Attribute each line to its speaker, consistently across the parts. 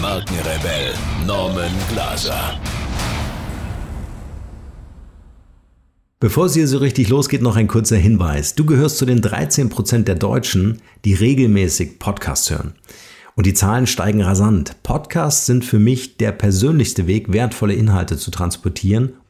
Speaker 1: Markenrebell Norman Glaser.
Speaker 2: Bevor es hier so richtig losgeht, noch ein kurzer Hinweis. Du gehörst zu den 13% der Deutschen, die regelmäßig Podcasts hören. Und die Zahlen steigen rasant. Podcasts sind für mich der persönlichste Weg, wertvolle Inhalte zu transportieren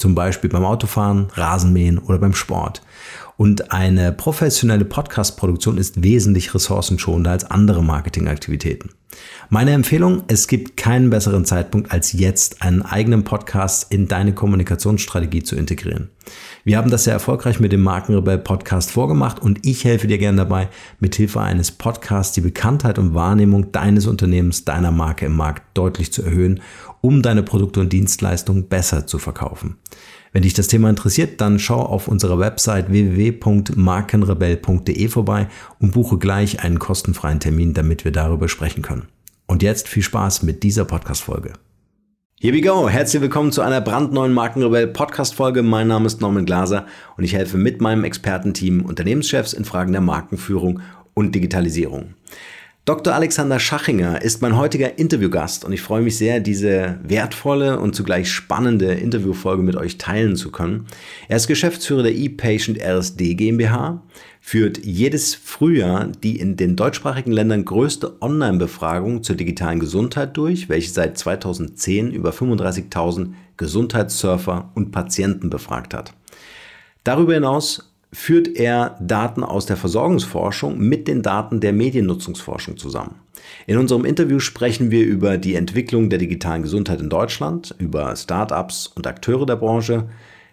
Speaker 2: Zum Beispiel beim Autofahren, Rasenmähen oder beim Sport. Und eine professionelle Podcast-Produktion ist wesentlich ressourcenschonender als andere Marketingaktivitäten. Meine Empfehlung, es gibt keinen besseren Zeitpunkt als jetzt, einen eigenen Podcast in deine Kommunikationsstrategie zu integrieren. Wir haben das sehr erfolgreich mit dem Markenrebell Podcast vorgemacht und ich helfe dir gerne dabei, mithilfe eines Podcasts die Bekanntheit und Wahrnehmung deines Unternehmens, deiner Marke im Markt deutlich zu erhöhen, um deine Produkte und Dienstleistungen besser zu verkaufen. Wenn dich das Thema interessiert, dann schau auf unserer Website www.markenrebell.de vorbei und buche gleich einen kostenfreien Termin, damit wir darüber sprechen können. Und jetzt viel Spaß mit dieser Podcast-Folge. Here we go. Herzlich willkommen zu einer brandneuen Markenrebell Podcast Folge. Mein Name ist Norman Glaser und ich helfe mit meinem Expertenteam Unternehmenschefs in Fragen der Markenführung und Digitalisierung. Dr. Alexander Schachinger ist mein heutiger Interviewgast und ich freue mich sehr, diese wertvolle und zugleich spannende Interviewfolge mit euch teilen zu können. Er ist Geschäftsführer der ePatient RSD GmbH, führt jedes Frühjahr die in den deutschsprachigen Ländern größte Online-Befragung zur digitalen Gesundheit durch, welche seit 2010 über 35.000 Gesundheitssurfer und Patienten befragt hat. Darüber hinaus führt er Daten aus der Versorgungsforschung mit den Daten der Mediennutzungsforschung zusammen. In unserem Interview sprechen wir über die Entwicklung der digitalen Gesundheit in Deutschland, über Startups und Akteure der Branche.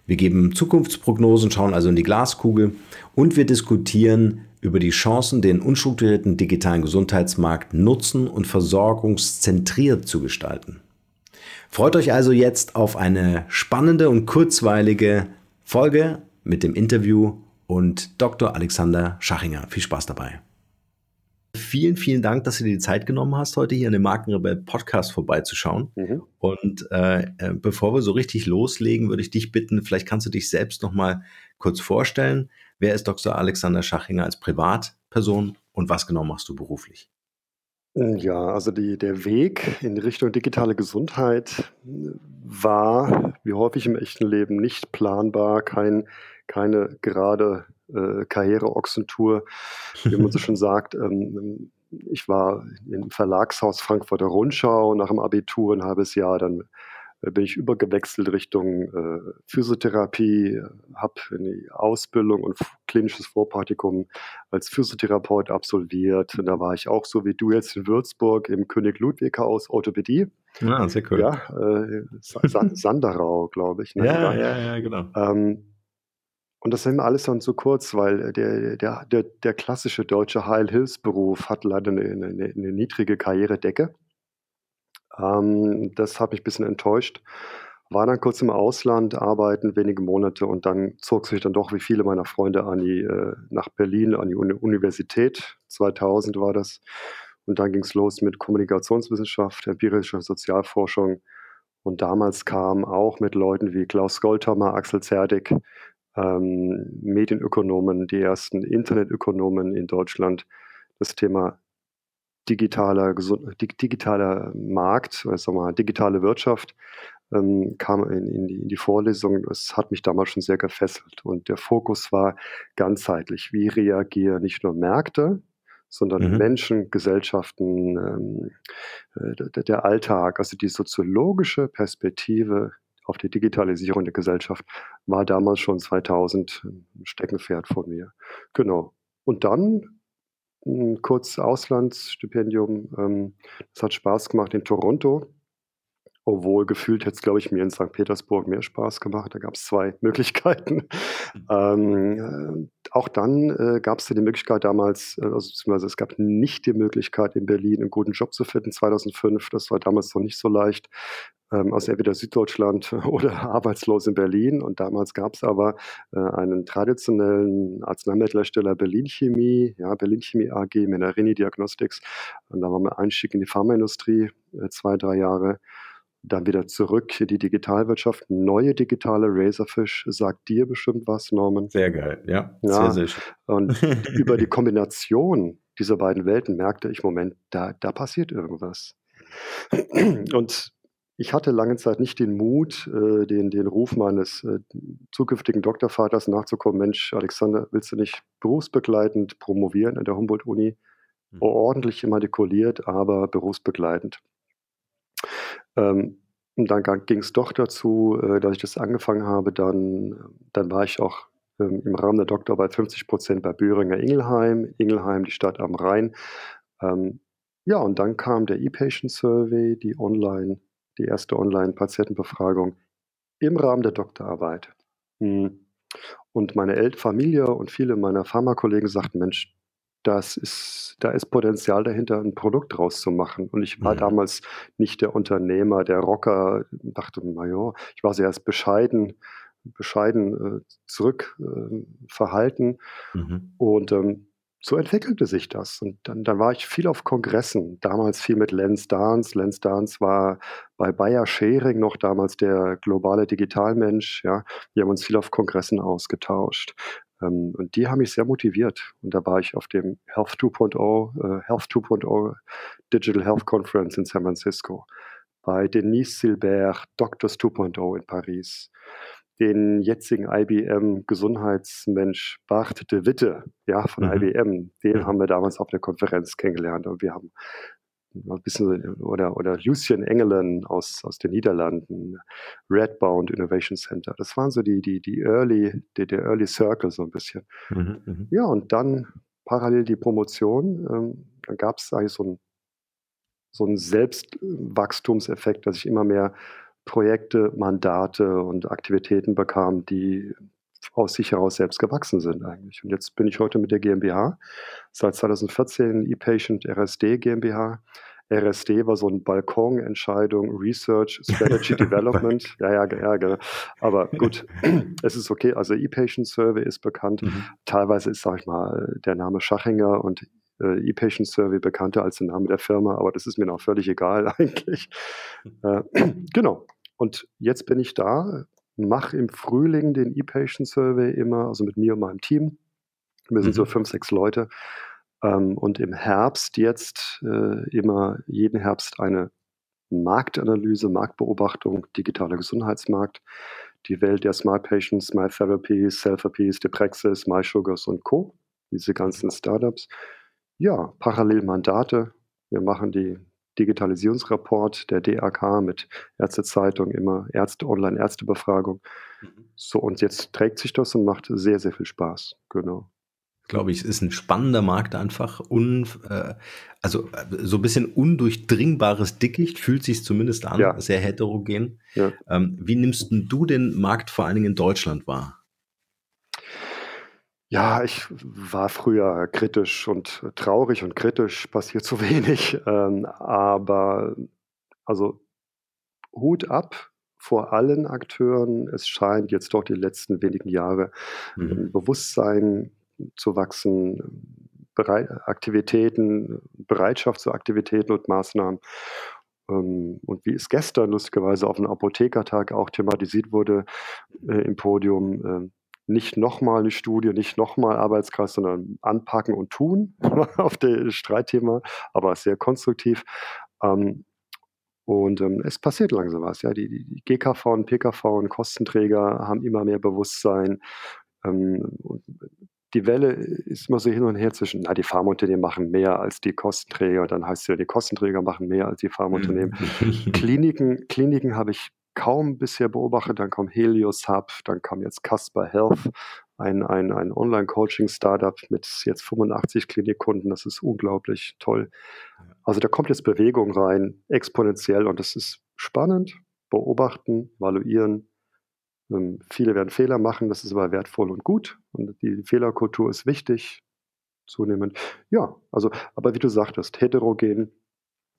Speaker 2: Wir geben Zukunftsprognosen, schauen also in die Glaskugel und wir diskutieren über die Chancen, den unstrukturierten digitalen Gesundheitsmarkt nutzen und versorgungszentriert zu gestalten. Freut euch also jetzt auf eine spannende und kurzweilige Folge mit dem Interview und Dr. Alexander Schachinger. Viel Spaß dabei. Vielen, vielen Dank, dass du dir die Zeit genommen hast, heute hier in dem Markenrebell Podcast vorbeizuschauen. Mhm. Und äh, äh, bevor wir so richtig loslegen, würde ich dich bitten, vielleicht kannst du dich selbst noch mal kurz vorstellen. Wer ist Dr. Alexander Schachinger als Privatperson und was genau machst du beruflich?
Speaker 3: Ja, also die, der Weg in Richtung digitale Gesundheit war, wie häufig im echten Leben, nicht planbar, kein keine gerade äh, Karriereochsentour, wie man so schon sagt. Ähm, ich war im Verlagshaus Frankfurter Rundschau nach dem Abitur ein halbes Jahr, dann äh, bin ich übergewechselt Richtung äh, Physiotherapie, habe eine Ausbildung und klinisches Vorpraktikum als Physiotherapeut absolviert. Und da war ich auch so wie du jetzt in Würzburg im König Ludwig Haus Orthopädie.
Speaker 2: Ja, sehr cool.
Speaker 3: Ja, äh, Sanderau, glaube ich.
Speaker 2: Ne? Ja, ja, ja, genau. Ähm,
Speaker 3: und das sind alles dann so kurz, weil der, der, der, der klassische deutsche Heilhilfsberuf hat leider eine, eine, eine niedrige Karrieredecke. Ähm, das hat mich ein bisschen enttäuscht. War dann kurz im Ausland arbeiten, wenige Monate und dann zog sich dann doch wie viele meiner Freunde an die, äh, nach Berlin, an die Uni Universität. 2000 war das. Und dann ging es los mit Kommunikationswissenschaft, empirischer Sozialforschung. Und damals kam auch mit Leuten wie Klaus Goldhammer, Axel Zerdig, ähm, Medienökonomen, die ersten Internetökonomen in Deutschland das Thema digitaler, digitaler Markt, oder sagen wir mal, digitale Wirtschaft ähm, kam in, in, die, in, die, Vorlesung. Das hat mich damals schon sehr gefesselt. Und der Fokus war ganzheitlich. Wie reagieren nicht nur Märkte, sondern mhm. Menschen, Gesellschaften, ähm, äh, der, der Alltag, also die soziologische Perspektive auf die Digitalisierung der Gesellschaft, war damals schon 2000 ein Steckenpferd von mir. Genau. Und dann ein kurz Auslandsstipendium. Ähm, das hat Spaß gemacht in Toronto. Obwohl gefühlt hätte es, glaube ich, mir in St. Petersburg mehr Spaß gemacht. Da gab es zwei Möglichkeiten. ähm, äh, auch dann äh, gab es die Möglichkeit damals, äh, also beziehungsweise es gab nicht die Möglichkeit in Berlin einen guten Job zu finden 2005. Das war damals noch nicht so leicht. Ähm, also entweder Süddeutschland oder arbeitslos in Berlin. Und damals gab es aber äh, einen traditionellen Arzneimittelhersteller Berlin Chemie, ja, Berlin Chemie AG, Menarini Diagnostics. Und da war mein Einstieg in die Pharmaindustrie, äh, zwei, drei Jahre dann wieder zurück in die Digitalwirtschaft. Neue digitale Razorfish sagt dir bestimmt was, Norman.
Speaker 2: Sehr geil, ja.
Speaker 3: ja. Sehr, sehr schön. Und über die Kombination dieser beiden Welten merkte ich, Moment, da, da passiert irgendwas. Und ich hatte lange Zeit nicht den Mut, äh, den, den Ruf meines äh, zukünftigen Doktorvaters nachzukommen. Mensch, Alexander, willst du nicht berufsbegleitend promovieren an der Humboldt-Uni? Mhm. Ordentlich immatrikuliert, aber berufsbegleitend. Ähm, und dann ging es doch dazu, äh, dass ich das angefangen habe. Dann, dann war ich auch ähm, im Rahmen der Doktorarbeit 50 Prozent bei Böhringer Ingelheim. Ingelheim, die Stadt am Rhein. Ähm, ja, und dann kam der E-Patient Survey, die online, die erste Online-Patientenbefragung im Rahmen der Doktorarbeit. Hm. Und meine El Familie und viele meiner Pharmakollegen sagten, Mensch, das ist, da ist Potenzial dahinter, ein Produkt draus zu machen. Und ich war mhm. damals nicht der Unternehmer, der Rocker, dachte, naja, ich war sehr bescheiden, bescheiden äh, zurück äh. Mhm. Und ähm, so entwickelte sich das. Und dann, dann, war ich viel auf Kongressen, damals viel mit Lenz Dance. Lenz Dance war bei Bayer Schering noch damals der globale Digitalmensch. Ja. Wir haben uns viel auf Kongressen ausgetauscht. Ähm, und die haben mich sehr motiviert. Und da war ich auf dem Health 2.0, äh, Health 2.0 Digital Health Conference in San Francisco, bei Denise Silbert, Doctors 2.0 in Paris, den jetzigen IBM Gesundheitsmensch Bart de Witte, ja, von mhm. IBM, den haben wir damals auf der Konferenz kennengelernt und wir haben ein bisschen, oder, oder Lucien Engelen aus, aus den Niederlanden, Redbound Innovation Center. Das waren so die, die, die Early, die, der Early Circle so ein bisschen. Mhm, mhm. ja, und dann parallel die Promotion. Ähm, dann gab es eigentlich so einen so einen Selbstwachstumseffekt, dass ich immer mehr Projekte, Mandate und Aktivitäten bekam, die aus sich heraus selbst gewachsen sind eigentlich. Und jetzt bin ich heute mit der GmbH, seit 2014 ePatient RSD GmbH. RSD war so ein Balkonentscheidung, Research, Strategy Development. Ja, ja, ja, genau. Aber gut, es ist okay. Also ePatient Survey ist bekannt. Mhm. Teilweise ist, sag ich mal, der Name Schachinger und äh, ePatient Survey bekannter als der Name der Firma, aber das ist mir noch völlig egal eigentlich. Äh, genau. Und jetzt bin ich da, mache im Frühling den ePatient Survey immer, also mit mir und meinem Team. Wir sind mhm. so fünf, sechs Leute ähm, und im Herbst jetzt äh, immer jeden Herbst eine Marktanalyse, Marktbeobachtung, digitaler Gesundheitsmarkt, die Welt der Smart Patients, Smart Therapies, Selfapies, Deprexis, MySugars und Co., diese ganzen Startups. Ja, parallel Mandate. Wir machen die Digitalisierungsrapport der DAK mit Ärztezeitung, immer Ärzte, Online-Ärztebefragung. Mhm. So, und jetzt trägt sich das und macht sehr, sehr viel Spaß. Genau
Speaker 2: glaube ich, es ist ein spannender Markt einfach. Un, äh, also so ein bisschen undurchdringbares Dickicht, fühlt sich zumindest an, ja. sehr heterogen. Ja. Ähm, wie nimmst du den Markt vor allen Dingen in Deutschland wahr?
Speaker 3: Ja, ich war früher kritisch und traurig und kritisch, passiert zu wenig. Ähm, aber also Hut ab vor allen Akteuren. Es scheint jetzt doch die letzten wenigen Jahre mhm. Bewusstsein zu wachsen, Bereit Aktivitäten, Bereitschaft zu Aktivitäten und Maßnahmen. Ähm, und wie es gestern lustigerweise auf einem Apothekertag auch thematisiert wurde äh, im Podium, äh, nicht nochmal eine Studie, nicht nochmal Arbeitskreis, sondern anpacken und tun auf das Streitthema, aber sehr konstruktiv. Ähm, und ähm, es passiert langsam was. Ja? Die, die GKV und PKV und Kostenträger haben immer mehr Bewusstsein. Ähm, die Welle ist immer so hin und her zwischen, na, die Pharmaunternehmen machen mehr als die Kostenträger, dann heißt es ja, die Kostenträger machen mehr als die Pharmaunternehmen. Mhm. Kliniken, Kliniken habe ich kaum bisher beobachtet. Dann kam Helios Hub, dann kam jetzt Casper Health, ein, ein, ein Online-Coaching-Startup mit jetzt 85 Klinikkunden. Das ist unglaublich toll. Also da kommt jetzt Bewegung rein, exponentiell und das ist spannend. Beobachten, evaluieren. Ähm, viele werden Fehler machen, das ist aber wertvoll und gut. Und die Fehlerkultur ist wichtig, zunehmend. Ja, also, aber wie du sagtest, heterogen.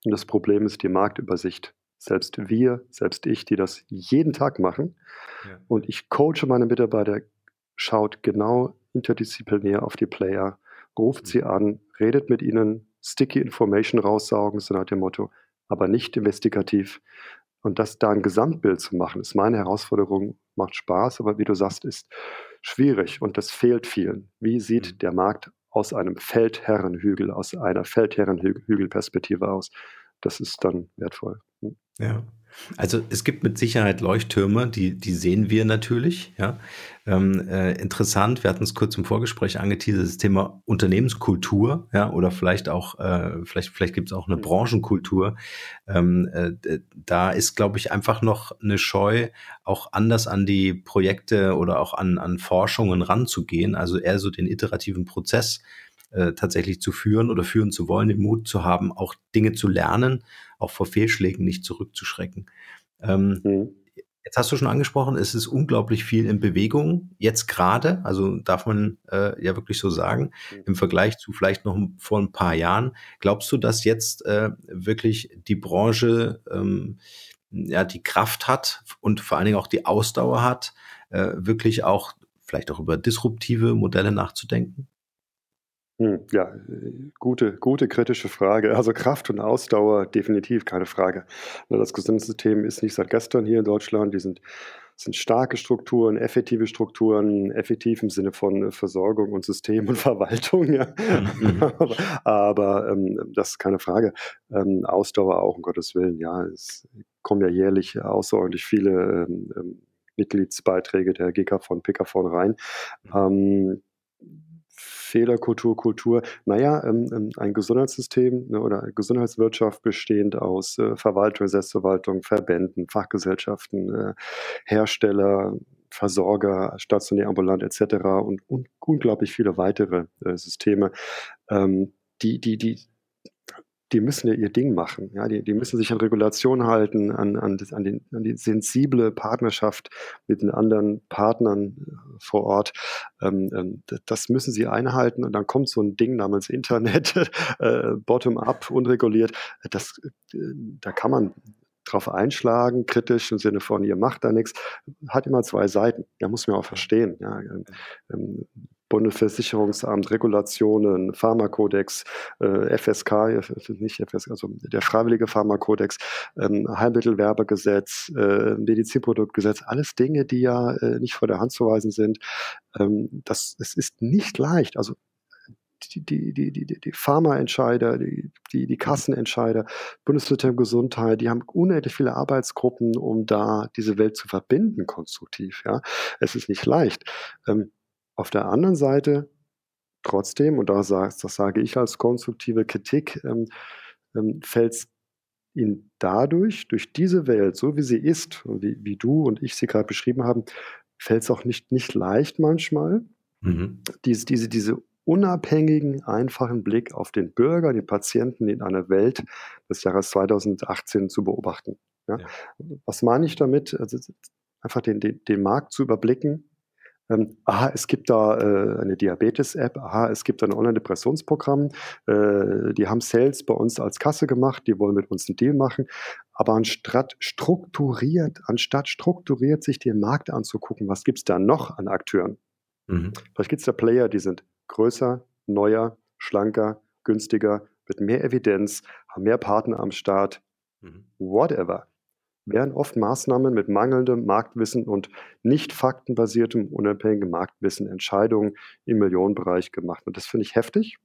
Speaker 3: Und das Problem ist die Marktübersicht. Selbst wir, selbst ich, die das jeden Tag machen. Ja. Und ich coache meine Mitarbeiter, schaut genau interdisziplinär auf die Player, ruft mhm. sie an, redet mit ihnen, sticky Information raussaugen, so nach dem Motto, aber nicht investigativ. Und das da ein Gesamtbild zu machen, ist meine Herausforderung, macht Spaß, aber wie du sagst, ist schwierig und das fehlt vielen. Wie sieht mhm. der Markt aus einem Feldherrenhügel, aus einer Feldherrenhügelperspektive aus? Das ist dann wertvoll.
Speaker 2: Hm. Ja. Also es gibt mit Sicherheit Leuchttürme, die, die sehen wir natürlich. Ja. Ähm, äh, interessant, wir hatten es kurz im Vorgespräch angeteasert, das Thema Unternehmenskultur, ja, oder vielleicht auch, äh, vielleicht, vielleicht gibt es auch eine mhm. Branchenkultur. Ähm, äh, da ist, glaube ich, einfach noch eine Scheu, auch anders an die Projekte oder auch an, an Forschungen ranzugehen, also eher so den iterativen Prozess äh, tatsächlich zu führen oder führen zu wollen, den Mut zu haben, auch Dinge zu lernen, auch vor Fehlschlägen nicht zurückzuschrecken. Ähm, mhm. Jetzt hast du schon angesprochen, es ist unglaublich viel in Bewegung, jetzt gerade, also darf man äh, ja wirklich so sagen, mhm. im Vergleich zu vielleicht noch vor ein paar Jahren. Glaubst du, dass jetzt äh, wirklich die Branche ähm, ja die Kraft hat und vor allen Dingen auch die Ausdauer hat, äh, wirklich auch vielleicht auch über disruptive Modelle nachzudenken?
Speaker 3: Hm, ja, gute, gute kritische Frage. Also Kraft und Ausdauer definitiv keine Frage. Ne, das Gesundheitssystem ist nicht seit gestern hier in Deutschland. Die sind, sind starke Strukturen, effektive Strukturen, effektiv im Sinne von Versorgung und System und Verwaltung. Ja. Mhm. aber, aber ähm, das ist keine Frage. Ähm, Ausdauer auch, um Gottes Willen. Ja, es kommen ja jährlich außerordentlich viele ähm, ähm Mitgliedsbeiträge der GK von PKV rein. Mhm. Fehlerkultur, Kultur. Naja, ähm, ähm, ein Gesundheitssystem ne, oder eine Gesundheitswirtschaft bestehend aus äh, Verwaltung, Selbstverwaltung, Verbänden, Fachgesellschaften, äh, Hersteller, Versorger, stationär, ambulant etc. und, und unglaublich viele weitere äh, Systeme, ähm, die, die, die die müssen ja ihr Ding machen. Ja, die, die müssen sich an Regulationen halten, an, an, an, den, an die sensible Partnerschaft mit den anderen Partnern äh, vor Ort. Ähm, ähm, das müssen sie einhalten und dann kommt so ein Ding namens Internet, äh, bottom-up, unreguliert. Das, äh, da kann man drauf einschlagen, kritisch im Sinne von, ihr macht da nichts, hat immer zwei Seiten. Da muss man auch verstehen. Ja, ähm, Bundesversicherungsamt, Regulationen, Pharmakodex, äh, FSK, nicht FSK, also der freiwillige Pharmakodex, ähm, Heilmittelwerbegesetz, äh, Medizinproduktgesetz, alles Dinge, die ja äh, nicht vor der Hand zu weisen sind. Ähm, das, es ist nicht leicht. Also die, die, die, die, die Pharmaentscheider, die, die, die Kassenentscheider, Bundesministerium Gesundheit, die haben unendlich viele Arbeitsgruppen, um da diese Welt zu verbinden, konstruktiv. Ja, Es ist nicht leicht. Ähm, auf der anderen Seite trotzdem, und da das sage ich als konstruktive Kritik, ähm, ähm, fällt es ihnen dadurch, durch diese Welt, so wie sie ist, wie, wie du und ich sie gerade beschrieben haben, fällt es auch nicht, nicht leicht manchmal, mhm. diese, diese, diese unabhängigen, einfachen Blick auf den Bürger, den Patienten in einer Welt des Jahres 2018 zu beobachten. Ja? Ja. Was meine ich damit? Also einfach den, den, den Markt zu überblicken, ähm, aha, es gibt da äh, eine Diabetes-App, aha, es gibt ein Online-Depressionsprogramm, äh, die haben Sales bei uns als Kasse gemacht, die wollen mit uns einen Deal machen. Aber anstatt strukturiert, anstatt strukturiert sich den Markt anzugucken, was gibt es da noch an Akteuren? Mhm. Vielleicht gibt es da Player, die sind größer, neuer, schlanker, günstiger, mit mehr Evidenz, haben mehr Partner am Start, mhm. whatever werden oft Maßnahmen mit mangelndem Marktwissen und nicht faktenbasiertem, unabhängigem Marktwissen Entscheidungen im Millionenbereich gemacht. Und das finde ich heftig.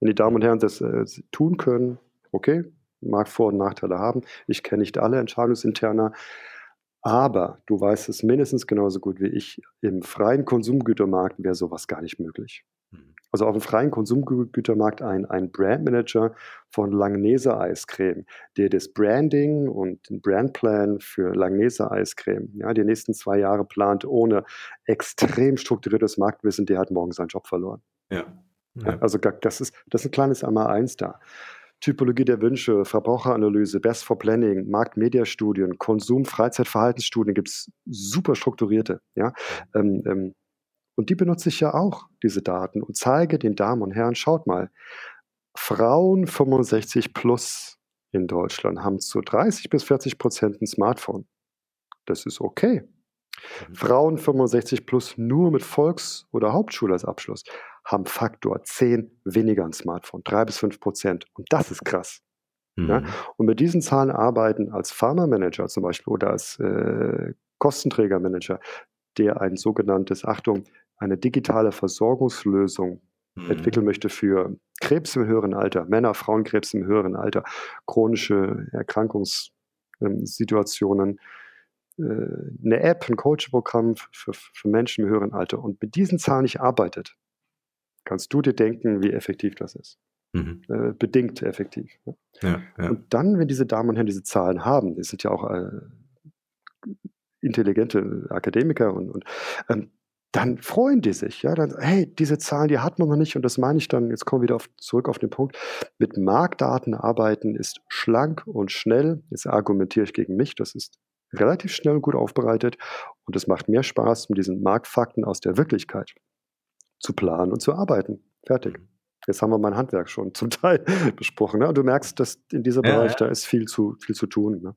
Speaker 3: Wenn die Damen und Herren das äh, tun können, okay, mag Vor- und Nachteile haben. Ich kenne nicht alle Entscheidungsinterner. Aber du weißt es mindestens genauso gut wie ich, im freien Konsumgütermarkt wäre sowas gar nicht möglich. Also auf dem freien Konsumgütermarkt ein, ein Brandmanager von Langnese Eiscreme, der das Branding und den Brandplan für Langnese Eiscreme, ja, die nächsten zwei Jahre plant, ohne extrem strukturiertes Marktwissen, der hat morgen seinen Job verloren. Ja. ja. Also das ist, das ist ein kleines Einmal eins da. Typologie der Wünsche, Verbraucheranalyse, Best for Planning, Marktmediastudien, Konsum, Freizeitverhaltensstudien gibt es super strukturierte. Ja? Ähm, ähm, und die benutze ich ja auch, diese Daten, und zeige den Damen und Herren, schaut mal, Frauen 65 plus in Deutschland haben zu 30 bis 40 Prozent ein Smartphone. Das ist okay. Mhm. Frauen 65 plus nur mit Volks- oder Hauptschule als Abschluss haben Faktor 10 weniger ein Smartphone, 3 bis 5 Prozent. Und das ist krass. Mhm. Ja? Und mit diesen Zahlen arbeiten als Pharma-Manager zum Beispiel oder als äh, Kostenträgermanager, der ein sogenanntes, Achtung, eine digitale Versorgungslösung mhm. entwickeln möchte für Krebs im höheren Alter, Männer, Frauenkrebs im höheren Alter, chronische Erkrankungssituationen, äh, eine App, ein Coaching-Programm für, für Menschen im höheren Alter und mit diesen Zahlen nicht arbeitet, kannst du dir denken, wie effektiv das ist. Mhm. Äh, bedingt effektiv. Ja, ja. Und dann, wenn diese Damen und Herren diese Zahlen haben, die sind ja auch äh, intelligente Akademiker und, und ähm, dann freuen die sich, ja, dann, hey, diese Zahlen, die hat man noch nicht und das meine ich dann, jetzt kommen wir wieder auf, zurück auf den Punkt, mit Marktdaten arbeiten ist schlank und schnell, jetzt argumentiere ich gegen mich, das ist relativ schnell und gut aufbereitet und es macht mehr Spaß, mit diesen Marktfakten aus der Wirklichkeit zu planen und zu arbeiten. Fertig. Jetzt haben wir mein Handwerk schon zum Teil besprochen. Ne? Und du merkst, dass in diesem ja, Bereich, ja. da ist viel zu, viel zu tun. Ne?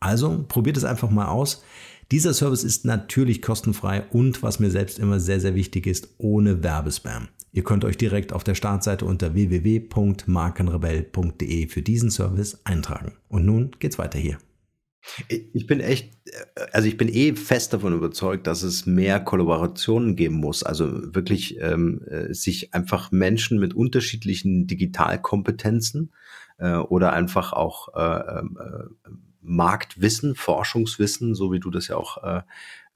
Speaker 2: Also probiert es einfach mal aus. Dieser Service ist natürlich kostenfrei und was mir selbst immer sehr, sehr wichtig ist, ohne Werbespam. Ihr könnt euch direkt auf der Startseite unter www.markenrebell.de für diesen Service eintragen. Und nun geht's weiter hier.
Speaker 4: Ich bin echt, also ich bin eh fest davon überzeugt, dass es mehr Kollaborationen geben muss. Also wirklich ähm, äh, sich einfach Menschen mit unterschiedlichen Digitalkompetenzen äh, oder einfach auch äh, ähm, äh, Marktwissen, Forschungswissen, so wie du das ja auch äh,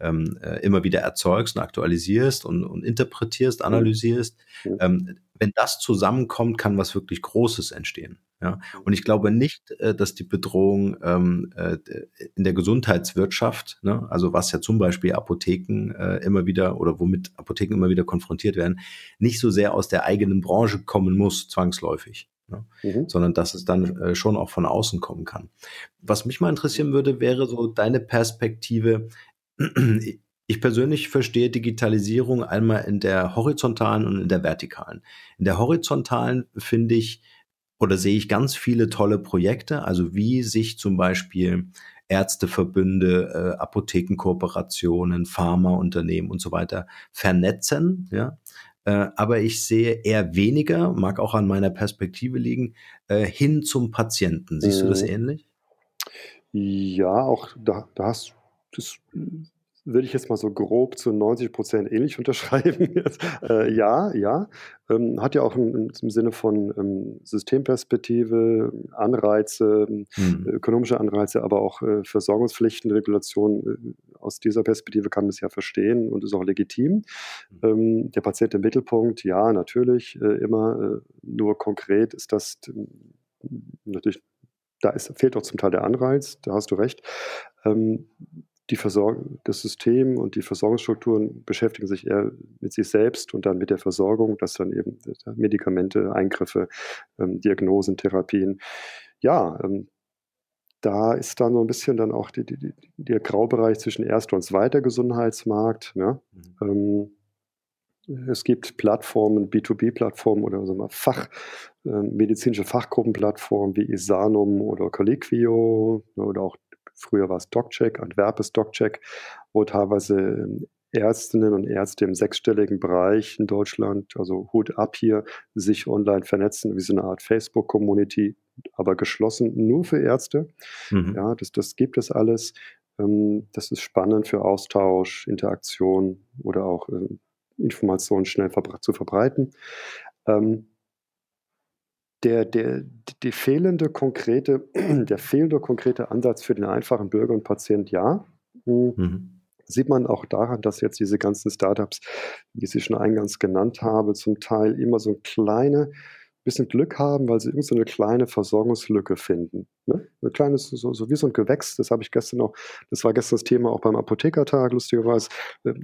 Speaker 4: ähm, äh, immer wieder erzeugst und aktualisierst und, und interpretierst, analysierst. Mhm. Ähm, wenn das zusammenkommt, kann was wirklich Großes entstehen. Ja? Und ich glaube nicht, äh, dass die Bedrohung ähm, äh, in der Gesundheitswirtschaft, ne, also was ja zum Beispiel Apotheken äh, immer wieder oder womit Apotheken immer wieder konfrontiert werden, nicht so sehr aus der eigenen Branche kommen muss, zwangsläufig. Ne? Mhm. sondern dass es dann äh, schon auch von außen kommen kann. Was mich mal interessieren würde, wäre so deine Perspektive. Ich persönlich verstehe Digitalisierung einmal in der horizontalen und in der vertikalen. In der horizontalen finde ich oder sehe ich ganz viele tolle Projekte, also wie sich zum Beispiel Ärzteverbünde, äh, Apothekenkooperationen, Pharmaunternehmen und so weiter vernetzen, ja, äh, aber ich sehe eher weniger, mag auch an meiner Perspektive liegen, äh, hin zum Patienten. Siehst du das mhm. ähnlich?
Speaker 3: Ja, auch da, da hast das würde ich jetzt mal so grob zu 90 Prozent ähnlich unterschreiben. äh, ja, ja. Ähm, hat ja auch im, im Sinne von ähm, Systemperspektive, Anreize, mhm. ökonomische Anreize, aber auch äh, Versorgungspflichten, Regulationen. Äh, aus dieser Perspektive kann man es ja verstehen und ist auch legitim. Mhm. Ähm, der Patient im Mittelpunkt, ja, natürlich, äh, immer. Äh, nur konkret ist das natürlich da ist, fehlt auch zum Teil der Anreiz, da hast du recht. Ähm, die Versorgung, das System und die Versorgungsstrukturen beschäftigen sich eher mit sich selbst und dann mit der Versorgung, dass dann eben Medikamente, Eingriffe, ähm, Diagnosen, Therapien. Ja, ähm, da ist dann so ein bisschen dann auch die, die, der Graubereich zwischen erster und zweiter Gesundheitsmarkt. Ne? Mhm. Ähm, es gibt Plattformen, B2B-Plattformen oder so mal Fach, äh, medizinische Fachgruppenplattformen wie Isanum oder Colliquio ne, oder auch Früher war es DocCheck, Antwerpes DocCheck, wo teilweise ähm, Ärztinnen und Ärzte im sechsstelligen Bereich in Deutschland, also Hut ab hier, sich online vernetzen, wie so eine Art Facebook-Community, aber geschlossen nur für Ärzte. Mhm. Ja, das, das gibt es alles. Ähm, das ist spannend für Austausch, Interaktion oder auch ähm, Informationen schnell zu verbreiten. Ähm, der, der, die fehlende konkrete, der fehlende konkrete Ansatz für den einfachen Bürger und Patient, ja. Hm, mhm. Sieht man auch daran, dass jetzt diese ganzen Startups, wie ich sie schon eingangs genannt habe, zum Teil immer so ein kleine bisschen Glück haben, weil sie irgend so eine kleine Versorgungslücke finden. Ne? Ein kleines, so, so wie so ein Gewächs, das habe ich gestern auch, das war gestern das Thema auch beim Apothekertag, lustigerweise.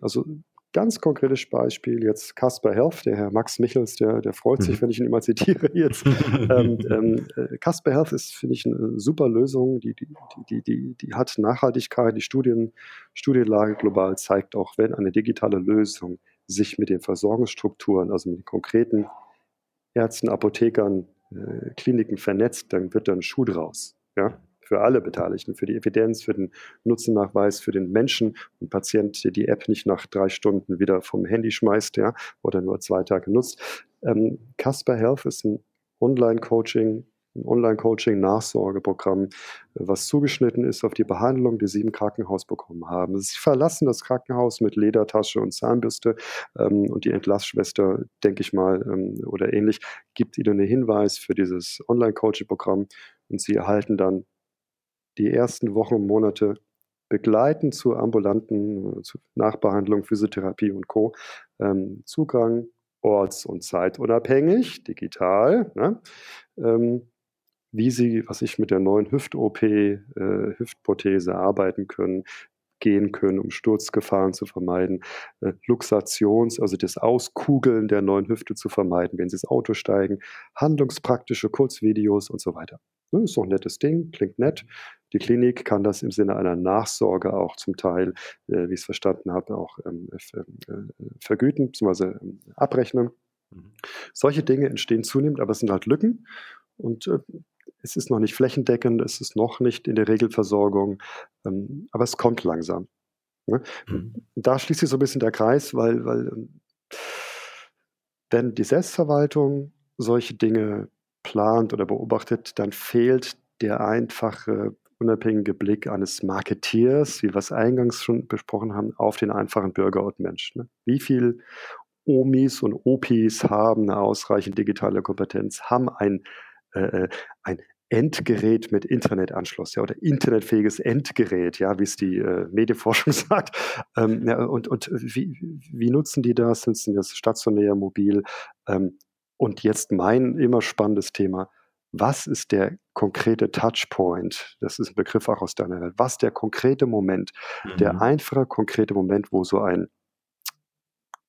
Speaker 3: Also Ganz konkretes Beispiel jetzt Casper Health, der Herr Max Michels, der, der freut sich, mhm. wenn ich ihn immer zitiere jetzt. ähm, ähm, äh, Casper Health ist, finde ich, eine super Lösung, die, die, die, die, die hat Nachhaltigkeit, die Studien, Studienlage global zeigt auch, wenn eine digitale Lösung sich mit den Versorgungsstrukturen, also mit den konkreten Ärzten, Apothekern, äh, Kliniken vernetzt, dann wird da ein Schuh draus. Ja? Für alle Beteiligten, für die Evidenz, für den Nutzennachweis, für den Menschen und Patient, der die App nicht nach drei Stunden wieder vom Handy schmeißt, ja, oder nur zwei Tage nutzt. Ähm, Casper Health ist ein Online-Coaching, ein Online-Coaching-Nachsorgeprogramm, was zugeschnitten ist auf die Behandlung, die sie im Krankenhaus bekommen haben. Sie verlassen das Krankenhaus mit Ledertasche und Zahnbürste ähm, und die Entlassschwester, denke ich mal, ähm, oder ähnlich, gibt ihnen einen Hinweis für dieses Online-Coaching-Programm und sie erhalten dann die ersten Wochen und Monate begleiten zur ambulanten zur Nachbehandlung, Physiotherapie und Co. Ähm, Zugang orts- und zeitunabhängig, digital, ne? ähm, wie sie, was ich mit der neuen Hüft-OP, äh, Hüftprothese arbeiten können, gehen können, um Sturzgefahren zu vermeiden, äh, Luxations, also das Auskugeln der neuen Hüfte zu vermeiden, wenn sie ins Auto steigen, handlungspraktische Kurzvideos und so weiter. Ne, ist doch ein nettes Ding, klingt nett. Die Klinik kann das im Sinne einer Nachsorge auch zum Teil, äh, wie ich es verstanden habe, auch ähm, äh, vergüten bzw. Ähm, abrechnen. Mhm. Solche Dinge entstehen zunehmend, aber es sind halt Lücken und äh, es ist noch nicht flächendeckend, es ist noch nicht in der Regelversorgung, ähm, aber es kommt langsam. Ne? Mhm. Da schließt sich so ein bisschen der Kreis, weil, weil ähm, wenn die Selbstverwaltung solche Dinge plant oder beobachtet, dann fehlt der einfache, unabhängige Blick eines Marketeers, wie wir es eingangs schon besprochen haben, auf den einfachen Bürger und Menschen. Ne? Wie viel Omis und Opis haben eine ausreichend digitale Kompetenz, haben ein, äh, äh ein Endgerät mit Internetanschluss, ja, oder internetfähiges Endgerät, ja, wie es die äh, Medienforschung sagt. Ähm, ja, und und wie, wie nutzen die das? Sind das stationär, mobil? Ähm, und jetzt mein immer spannendes Thema. Was ist der konkrete Touchpoint? Das ist ein Begriff auch aus deiner Welt. Was der konkrete Moment, mhm. der einfache, konkrete Moment, wo so ein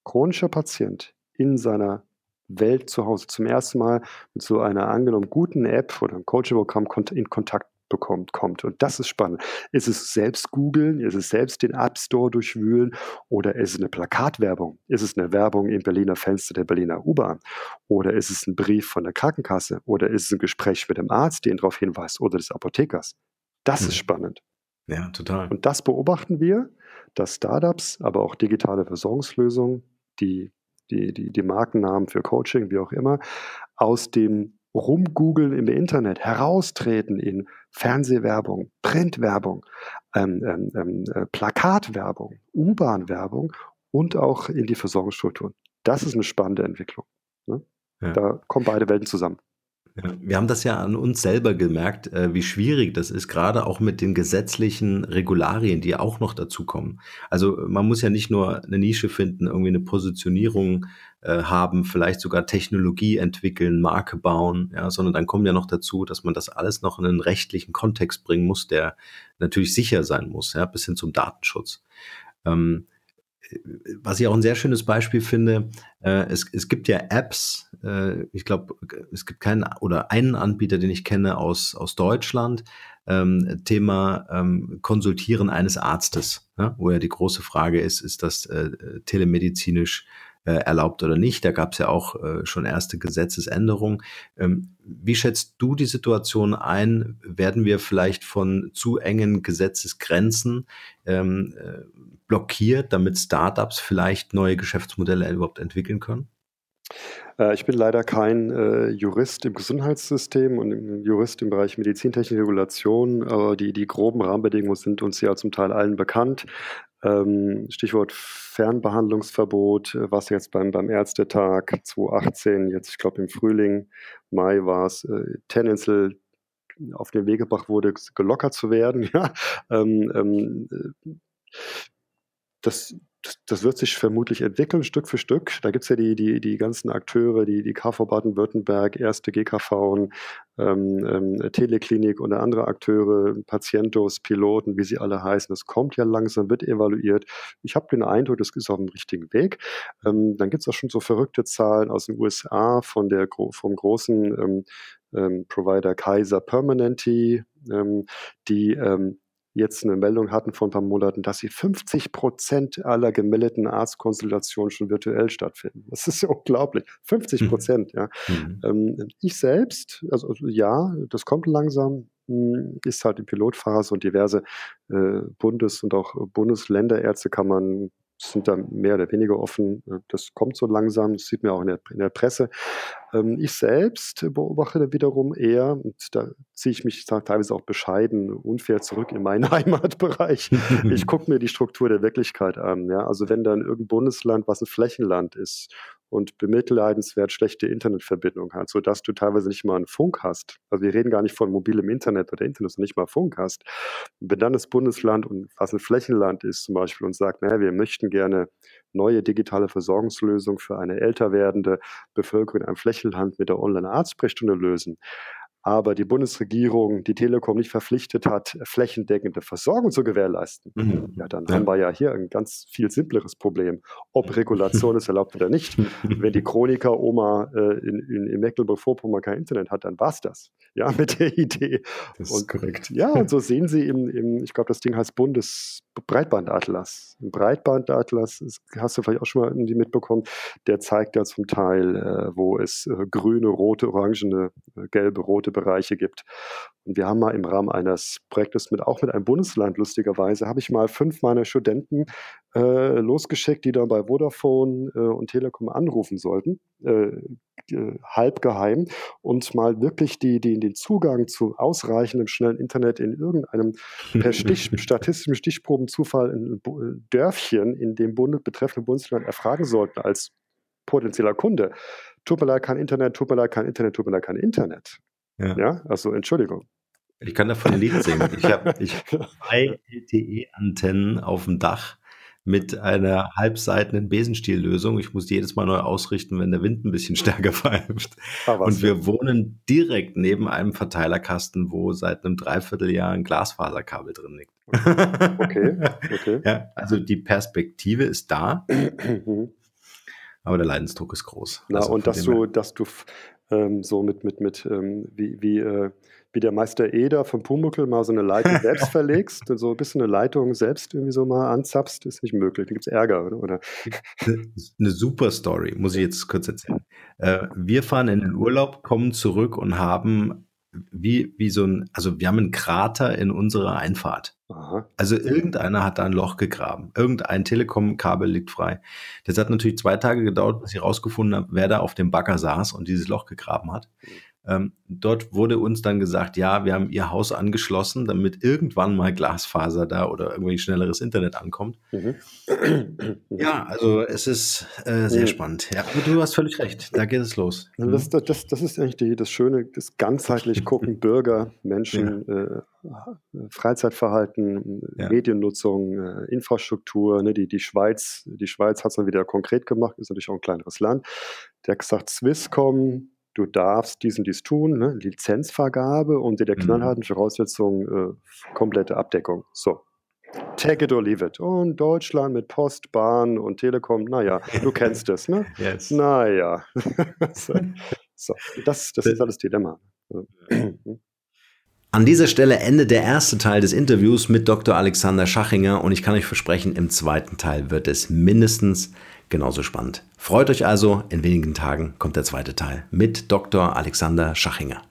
Speaker 3: chronischer Patient in seiner Welt zu Hause zum ersten Mal mit so einer angenommen guten App oder einem Coaching-Programm in Kontakt bekommt, kommt. Und das ist spannend. Ist es selbst googeln? Ist es selbst den App Store durchwühlen? Oder ist es eine Plakatwerbung? Ist es eine Werbung im Berliner Fenster der Berliner U-Bahn? Oder ist es ein Brief von der Krankenkasse? Oder ist es ein Gespräch mit dem Arzt, der ihn darauf hinweist? Oder des Apothekers? Das hm. ist spannend.
Speaker 4: Ja, total.
Speaker 3: Und das beobachten wir, dass Startups, aber auch digitale Versorgungslösungen, die die, die, die Markennamen für Coaching, wie auch immer, aus dem Rumgoogeln im Internet heraustreten in Fernsehwerbung, Printwerbung, ähm, ähm, ähm, äh, Plakatwerbung, U-Bahn-Werbung und auch in die Versorgungsstrukturen. Das ist eine spannende Entwicklung. Ne? Ja. Da kommen beide Welten zusammen.
Speaker 4: Wir haben das ja an uns selber gemerkt, äh, wie schwierig das ist, gerade auch mit den gesetzlichen Regularien, die auch noch dazukommen. Also man muss ja nicht nur eine Nische finden, irgendwie eine Positionierung äh, haben, vielleicht sogar Technologie entwickeln, Marke bauen, ja, sondern dann kommen ja noch dazu, dass man das alles noch in einen rechtlichen Kontext bringen muss, der natürlich sicher sein muss, ja, bis hin zum Datenschutz. Ähm, was ich auch ein sehr schönes Beispiel finde, äh, es, es gibt ja Apps, äh, ich glaube, es gibt keinen oder einen Anbieter, den ich kenne aus, aus Deutschland, ähm, Thema ähm, Konsultieren eines Arztes, ja, wo ja die große Frage ist, ist das äh, telemedizinisch
Speaker 2: äh, erlaubt oder nicht. Da gab es ja auch äh, schon erste Gesetzesänderungen. Ähm, wie schätzt du die Situation ein? Werden wir vielleicht von zu engen Gesetzesgrenzen ähm, äh, blockiert, damit Startups vielleicht neue Geschäftsmodelle überhaupt entwickeln können?
Speaker 3: Äh, ich bin leider kein äh, Jurist im Gesundheitssystem und im Jurist im Bereich Medizintechnik Regulation, aber die, die groben Rahmenbedingungen sind uns ja zum Teil allen bekannt. Ähm, Stichwort Fernbehandlungsverbot, äh, was jetzt beim, beim Ärztetag 2018, jetzt ich glaube im Frühling, Mai war es, äh, tendenziell auf den Weg gebracht wurde, gelockert zu werden. Ja? Ähm, ähm, äh, das wird sich vermutlich entwickeln, Stück für Stück. Da gibt es ja die, die, die ganzen Akteure, die, die KV Baden-Württemberg, erste GKV, ähm, ähm, Teleklinik und andere Akteure, Patientos, Piloten, wie sie alle heißen. Das kommt ja langsam, wird evaluiert. Ich habe den Eindruck, das ist auf dem richtigen Weg. Ähm, dann gibt es auch schon so verrückte Zahlen aus den USA von der, vom großen ähm, ähm, Provider Kaiser Permanente, ähm, die jetzt eine Meldung hatten vor ein paar Monaten, dass sie 50 Prozent aller gemeldeten Arztkonsultationen schon virtuell stattfinden. Das ist ja unglaublich. 50 mhm. Prozent, mhm. ja. Mhm. Ähm, ich selbst, also, also, ja, das kommt langsam, hm, ist halt in Pilotphase und diverse äh, Bundes- und auch Bundesländerärztekammern sind da mehr oder weniger offen. Äh, das kommt so langsam, das sieht man auch in der, in der Presse. Ähm, ich selbst beobachte wiederum eher, und da ziehe ich mich teilweise auch bescheiden, unfair zurück in meinen Heimatbereich. ich gucke mir die Struktur der Wirklichkeit an. Ja? Also wenn dann irgendein Bundesland, was ein Flächenland ist und bemitleidenswert schlechte Internetverbindung hat, sodass du teilweise nicht mal einen Funk hast. Also wir reden gar nicht von mobilem Internet oder Internet, sondern nicht mal Funk hast. wenn dann das Bundesland und was ein Flächenland ist zum Beispiel und sagt, naja, wir möchten gerne neue digitale Versorgungslösungen für eine älter werdende Bevölkerung in einem Flächenland mit der Online-Arztsprechstunde lösen, aber die Bundesregierung die Telekom nicht verpflichtet hat, flächendeckende Versorgung zu gewährleisten, mhm. ja, dann ja. haben wir ja hier ein ganz viel simpleres Problem. Ob Regulation es erlaubt oder nicht. Wenn die Chroniker-Oma äh, in, in, in Mecklenburg-Vorpommern kein Internet hat, dann war es das. Ja, mit der Idee.
Speaker 2: Das ist korrekt.
Speaker 3: Ja, und so sehen Sie im, im ich glaube, das Ding heißt Bundesbreitbandatlas. Im Breitbandatlas, hast du vielleicht auch schon mal mitbekommen, der zeigt ja zum Teil, äh, wo es äh, grüne, rote, orangene, äh, gelbe, rote Bereiche gibt. Und wir haben mal im Rahmen eines Projektes mit auch mit einem Bundesland lustigerweise, habe ich mal fünf meiner Studenten äh, losgeschickt, die dann bei Vodafone äh, und Telekom anrufen sollten, äh, halb geheim, und mal wirklich die, die, den Zugang zu ausreichendem schnellen Internet in irgendeinem per Stich, statistischen Stichprobenzufall in Dörfchen in dem Bund, betreffenden Bundesland erfragen sollten als potenzieller Kunde. Tut mir leid, kein Internet, tut mir leid, kein Internet, tut mir leid, kein Internet. Ja. ja, also Entschuldigung.
Speaker 2: Ich kann davon ein Lied singen. Ich habe zwei LTE-Antennen auf dem Dach mit einer halbseitenden Besenstiellösung. Ich muss die jedes Mal neu ausrichten, wenn der Wind ein bisschen stärker pfeift. Ah, und wir wohnen direkt neben einem Verteilerkasten, wo seit einem Dreivierteljahr ein Glasfaserkabel drin liegt. Okay, okay. Ja, also die Perspektive ist da, mhm. aber der Leidensdruck ist groß.
Speaker 3: Na,
Speaker 2: also
Speaker 3: und dass du, dass du ähm, so mit, mit, mit ähm, wie, wie, äh, wie der Meister Eder von Pumuckel mal so eine Leitung selbst verlegst so ein bisschen eine Leitung selbst irgendwie so mal anzapfst, ist nicht möglich. Da gibt es Ärger, oder? oder?
Speaker 2: Eine super Story, muss ich jetzt kurz erzählen. Äh, wir fahren in den Urlaub, kommen zurück und haben wie, wie so ein, also wir haben einen Krater in unserer Einfahrt. Aha. Also irgendeiner hat da ein Loch gegraben. Irgendein Telekom-Kabel liegt frei. Das hat natürlich zwei Tage gedauert, bis ich rausgefunden habe, wer da auf dem Bagger saß und dieses Loch gegraben hat. Mhm. Ähm, dort wurde uns dann gesagt, ja, wir haben ihr Haus angeschlossen, damit irgendwann mal Glasfaser da oder irgendwie schnelleres Internet ankommt. Mhm. Ja, also es ist äh, sehr mhm. spannend. Ja, du hast völlig recht, da geht es los.
Speaker 3: Also das, das, das ist eigentlich die, das Schöne, das ganzheitlich gucken, Bürger, Menschen, ja. äh, Freizeitverhalten, ja. Mediennutzung, äh, Infrastruktur. Ne, die, die Schweiz, die Schweiz hat es dann wieder konkret gemacht, ist natürlich auch ein kleineres Land. Der hat gesagt, Swisscom, du darfst dies und dies tun, ne? Lizenzvergabe unter der mhm. knallharten Voraussetzung äh, komplette Abdeckung. So. Take it or leave it. Und Deutschland mit Post, Bahn und Telekom, naja, du kennst es, ne? Yes. Naja. so, so, das, das ist alles Dilemma.
Speaker 2: An dieser Stelle endet der erste Teil des Interviews mit Dr. Alexander Schachinger und ich kann euch versprechen, im zweiten Teil wird es mindestens genauso spannend. Freut euch also, in wenigen Tagen kommt der zweite Teil mit Dr. Alexander Schachinger.